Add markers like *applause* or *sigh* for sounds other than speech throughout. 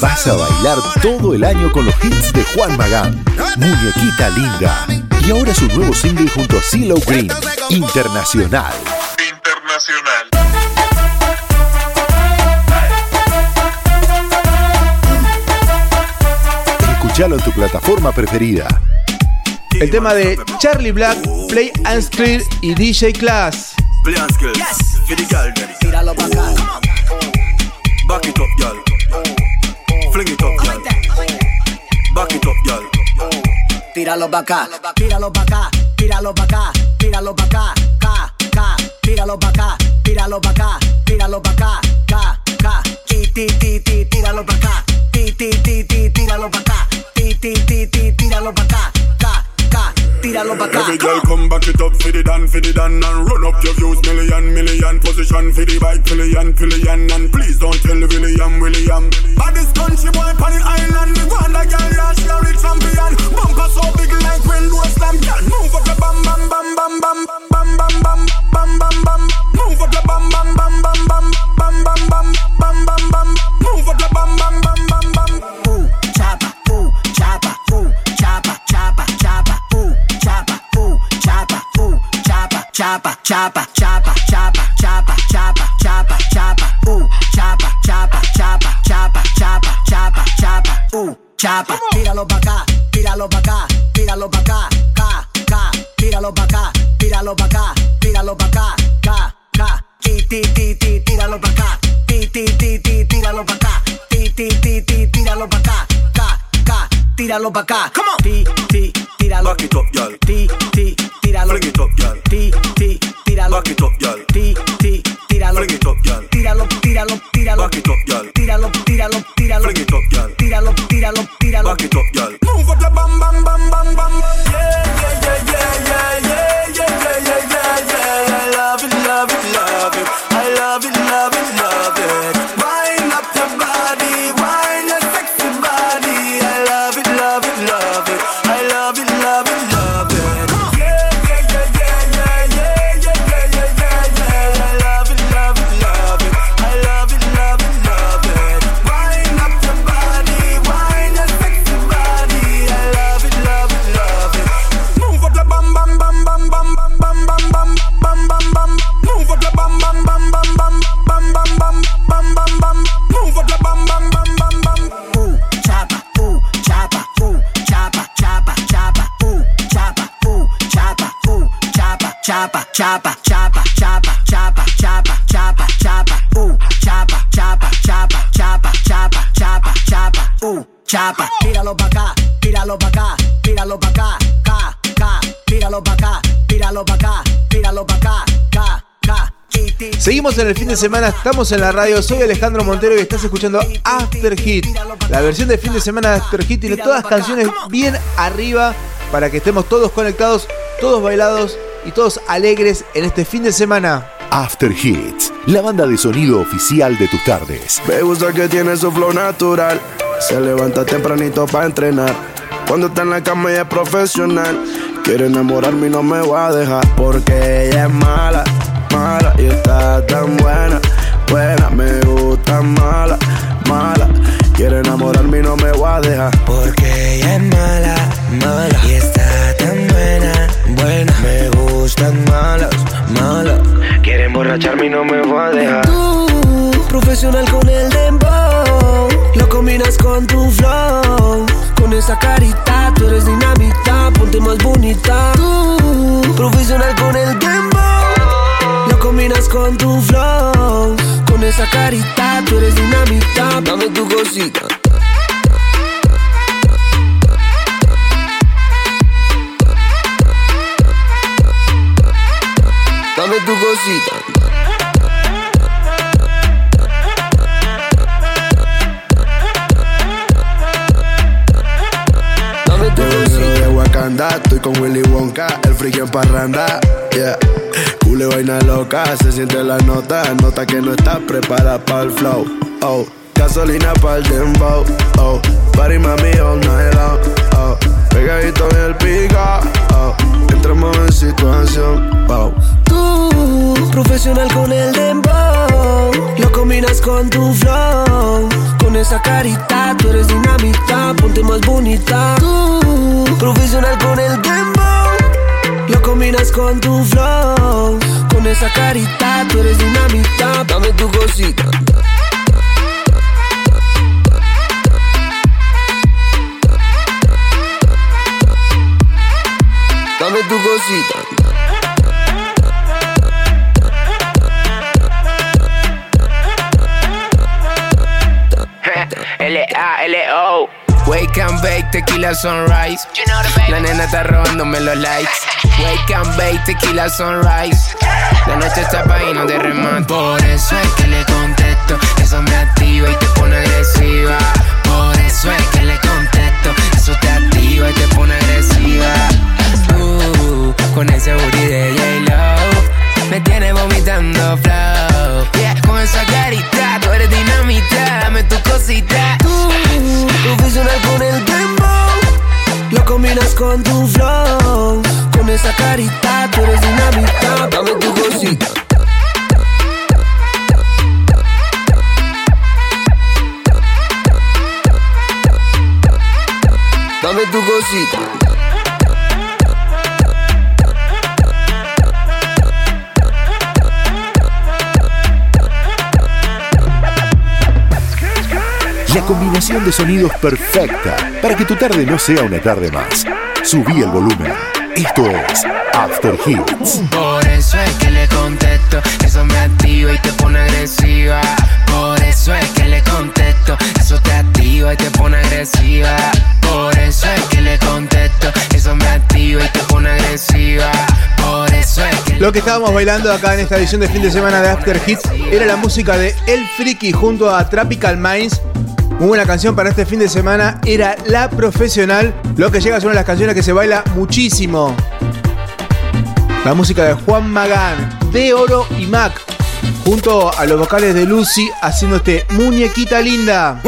Vas a bailar todo el año con los hits de Juan Magán. Muñequita linda. Y ahora su nuevo single junto a CeeLo Green. Internacional. Internacional. Escuchalo en tu plataforma preferida. El tema de Charlie Black, Play and Skill y DJ Class. Play and skills. For the girl, then. Tíralo pa' acá. Back it up, girl. Fling it up, girl. Back it up, girl. Tíralo pa' acá. Tíralo pa' acá. Tíralo pa' acá. Tíralo pa' acá. Ca, ca. Tíralo pa' acá. Tíralo pa' acá. Tíralo pa' acá. Ca, ca. Ti, ti, ti, ti. Tíralo pa' acá. Ti, ti, ti, ti. Tíralo pa' acá. Ti, ti, ti, ti. Tíralo pa' acá. Tíralo pa' acá. Every girl come back it up for the dan, for the dan And run up your views million, million Position for the bike, pillion, pillion And please don't tell William, William. Baddest country boy on the island Me want a girl, yeah, she a real champion. Bumper so big like window slam Girl, move up your bam, bam, bam Bam, bam, chapa, chapa, chapa, chapa, chapa, chapa, chapa, chapa, chapa, ooh, chapa, chapa, chapa, chapa, chapa, chapa, chapa, ooh, chapa. Tíralo pa' acá, tíralo pa' acá, tíralo pa' acá, ca, ca, tíralo pa' acá, tíralo pa' acá, tíralo pa' acá, ca, ca, ti, ti, ti, ti, tíralo pa' acá, ti, ti, ti, ti, tíralo pa' acá, ti, ti, ti, ti, tíralo pa' acá, ca, ca, tíralo pa' acá. Come on. Ti, ti, tíralo. Ti, tíralo. Fling it up, girl. Ti, ti, tíralo. Back it up, girl. Ti, ti, tíralo. Fling it up, girl. Tíralo, tíralo, tíralo. Back it up, girl. Tíralo, tíralo, tíralo. Fling it up, girl. Tíralo, tíralo, tíralo. Back it up, girl. Move up bam, bam, bam, bam chapa, chapa, chapa, chapa, chapa, chapa, chapa, chapa, ooh, chapa, chapa, chapa, chapa, chapa, chapa, chapa, ooh, chapa. Tíralo pa' acá, tíralo pa' acá, tíralo pa' acá, ca, ca, tíralo pa' acá, tíralo pa' acá, tíralo pa' acá, ca, ca. Seguimos en el fin de semana, estamos en la radio, soy Alejandro Montero y estás escuchando After Hit. La versión de fin de semana de After Hit tiene todas las canciones bien arriba para que estemos todos conectados, todos bailados y todos alegres en este fin de semana. After Hits, la banda de sonido oficial de tus tardes. Me gusta que tiene su flow natural. Se levanta tempranito para entrenar. Cuando está en la cama ella es profesional. Quiere enamorarme y no me va a dejar. Porque ella es mala, mala. Y está tan buena, buena. Me gusta mala, mala. Quiere enamorarme y no me va a dejar. Porque ella es mala, mala y está tan buena, buena. No me va a dejar. Tú, profesional con el dembow, lo combinas con tu flow. Con esa carita, tú eres dinamita, ponte más bonita. Tú, profesional con el dembow, lo combinas con tu flow. Con esa carita, tú eres dinamita, dame tu cosita. Dame tu cosita. Estoy con Willy Wonka, el friki en parranda, yeah. Cule vaina loca, se siente la nota, nota que no está preparada para el flow, oh. Gasolina para el dembow, oh. Party mami all night long, tu flow. Con esa carita, tú eres dinamita, dame tu cosita. Dame tu cosita. Wake and bake, tequila sunrise. La nena está robándome los likes. Wake and bake, tequila sunrise. La noche está pa' y no te remate. Por eso es que le contesto. Eso me activa y te pone agresiva. Por eso es que le Dame tu cosita. La combinación de sonidos perfecta para que tu tarde no sea una tarde más. Subí el volumen. Esto es After Hits. Por eso es que le contesto, eso me activa y te pone agresiva. Por eso es que le contesto, eso te activa y te pone agresiva. Lo que estábamos bailando acá en esta edición de fin de semana de After Hits era la música de El Friki junto a Tropical Minds. Muy buena canción para este fin de semana era La Profesional. Lo que llega son las canciones que se baila muchísimo. La música de Juan Magán, De Oro y Mac. Junto a los vocales de Lucy haciendo este muñequita linda.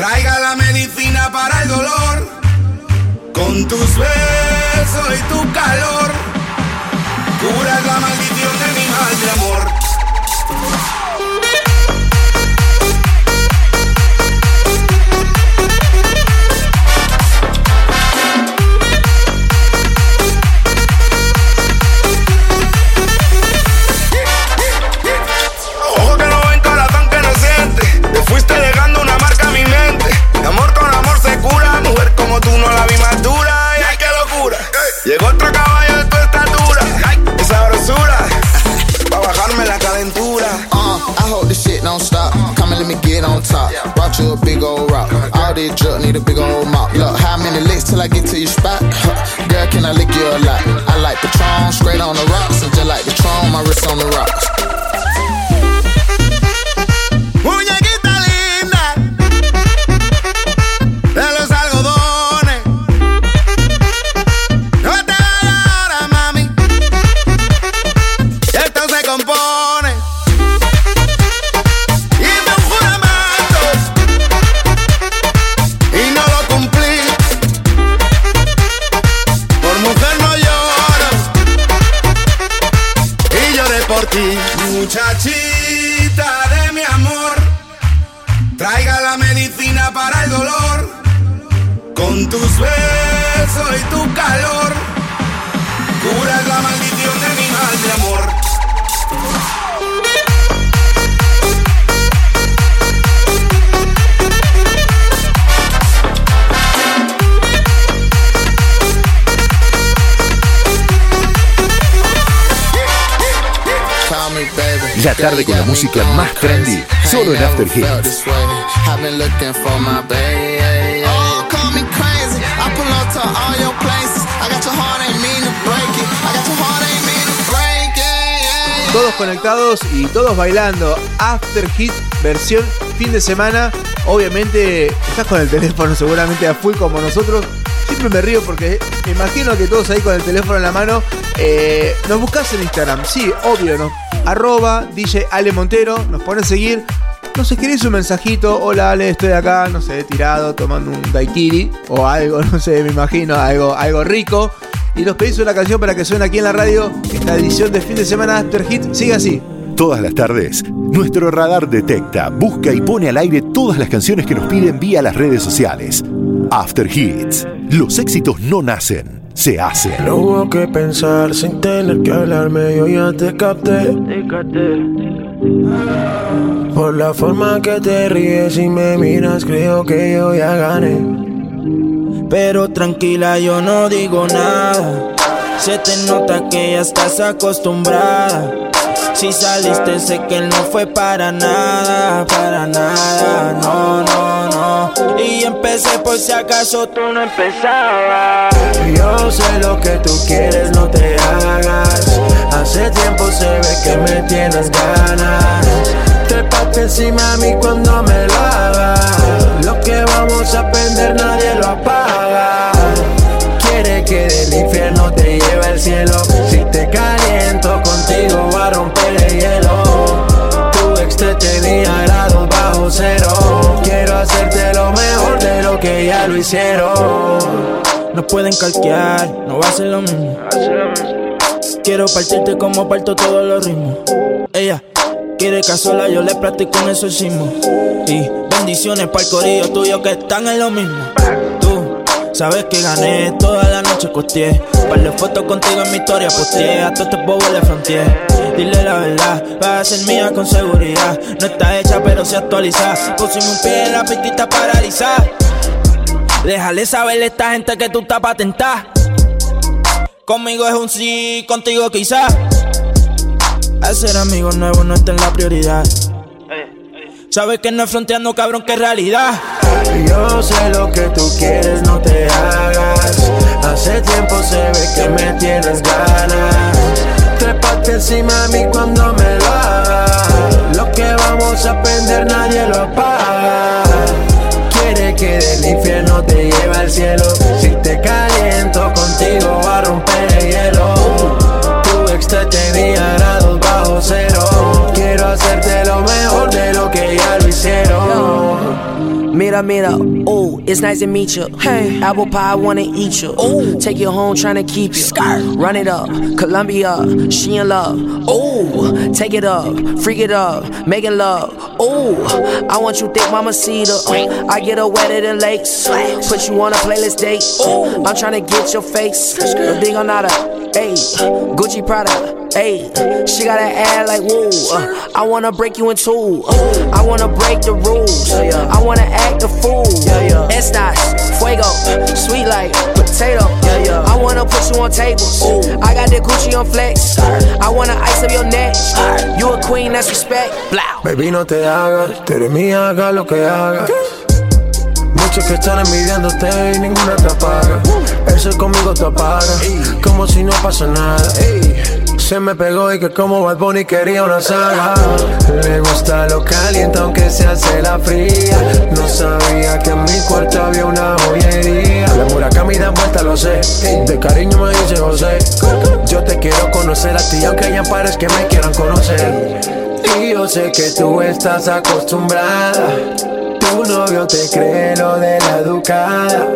Traiga la medicina para el dolor. Con tus besos y tu calor. Curas la maldición de mi mal de amor. Traiga la medicina para el dolor, con tus besos y tu calor. Curas la maldición de mi mal de amor. La tarde con la música más trendy, solo en After Hits. Oh. Todos conectados y todos bailando. After Hit versión fin de semana. Obviamente estás con el teléfono seguramente a full como nosotros. Siempre me río porque me imagino que todos ahí con el teléfono en la mano. eh, nos buscas en Instagram. Sí, obvio, ¿no? Arroba DJ Ale Montero. Nos pones a seguir. Nos escribís un mensajito. Hola Ale, estoy acá, no sé, tirado, tomando un daiquiri o algo, *laughs* no sé, me imagino, algo, algo rico. Y nos pedís una canción para que suene aquí en la radio. Esta edición de fin de semana After Hit sigue así. Todas las tardes, nuestro radar detecta, busca y pone al aire todas las canciones que nos piden vía las redes sociales. After Hits. Los éxitos no nacen, se hacen. No hubo que pensar sin tener que hablarme, yo ya te capté. Por la forma que te ríes y me miras, creo que yo ya gané. Pero tranquila, yo no digo nada. Se te nota que ya estás acostumbrada. Si saliste, sé que no fue para nada, para nada, no, no, no. Y empecé por si acaso tú no empezabas. Yo sé lo que tú quieres, no te hagas. Hace tiempo se ve que me tienes ganas. Trépate encima a mí cuando me hicieron. No pueden calquear, no va a ser lo mismo. Quiero partirte como parto todos los ritmos. Ella quiere que a sola yo le practico un exorcismo. Y bendiciones para el corillo tuyo que están en lo mismo. Tú sabes que gané toda la noche costeé. Par de fotos contigo en mi historia posteé. A todos estos bobos le fronteé. Dile la verdad, va a ser mía con seguridad. No está hecha, pero se actualiza. Pusimos un pie en la pistita paralizada. Déjale saber a esta gente que tú estás patentada. Conmigo es un sí, contigo quizás. Hacer amigos nuevos no está en la prioridad. Sabes que no es fronteando, cabrón, que es realidad. Yo sé lo que tú quieres, no te hagas. Hace tiempo se ve que me tienes ganas. Trépate encima a mí cuando me lo hagas. Lo que vamos a aprender nadie lo apaga. Que del infierno te lleve al cielo. Mira, mira, ooh, uh, it's nice to meet you. Hey, apple pie, wanna eat you. Ooh, take you home, tryna keep you. Skirt. Run it up, Columbia, she in love. Ooh, take it up, freak it up, making love. Ooh, I want you thick, mama cedar. Uh, I get her wetter than lakes. Put you on a playlist date. Ooh, I'm tryna get your face. No digo nada, ayy. Gucci Prada. Ayy, she got an ad like woo. Uh, I wanna break you in two. Uh, I wanna break the rules. I wanna act a fool. It's not fuego, sweet like potato. I wanna put you on tables. I got the Gucci on flex. I wanna ice up your neck. You a queen, that's respect. Blah. Baby, no te hagas, tú eres mía, haga lo que hagas. Muchos que están envidiándote y ninguna te apaga. Eso conmigo te apaga, como si no pasa nada. Se me pegó y que como Bad Bunny quería una saga. Le gusta lo caliente aunque se hace la fría. No sabía que en mi cuarto había una joyería. La Murakami da vuelta, lo sé. De cariño me dice José. Yo te quiero conocer a ti aunque hayan pares que me quieran conocer. Y yo sé que tú estás acostumbrada. Tu novio te cree lo de la educada.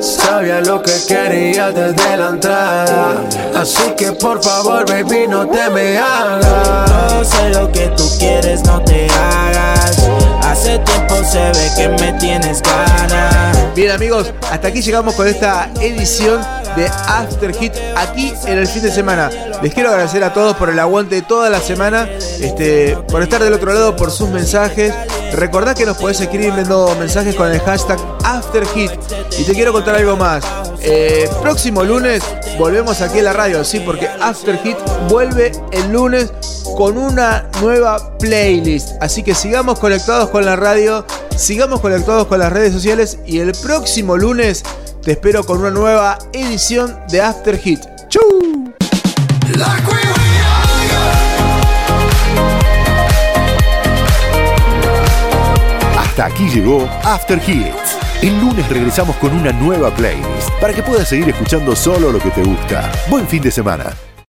Sabía lo que quería desde la entrada. Así que por favor, baby, no te me hagas. Yo sé lo que tú quieres, no te hagas. Hace tiempo se ve que me tienes ganas. Bien amigos, hasta aquí llegamos con esta edición de After Hit aquí en el fin de semana. Les quiero agradecer a todos por el aguante de toda la semana, este, por estar del otro lado, por sus mensajes. Recordá que nos podés escribir enviando mensajes con el hashtag After Hit. Y te quiero contar algo más. Eh, próximo lunes volvemos aquí a la radio, sí, porque After Hit vuelve el lunes con una nueva playlist. Así que sigamos conectados con la radio, sigamos conectados con las redes sociales y el próximo lunes te espero con una nueva edición de After Hit. ¡Chau! Hasta aquí llegó After Hits. El lunes regresamos con una nueva playlist para que puedas seguir escuchando solo lo que te gusta. Buen fin de semana.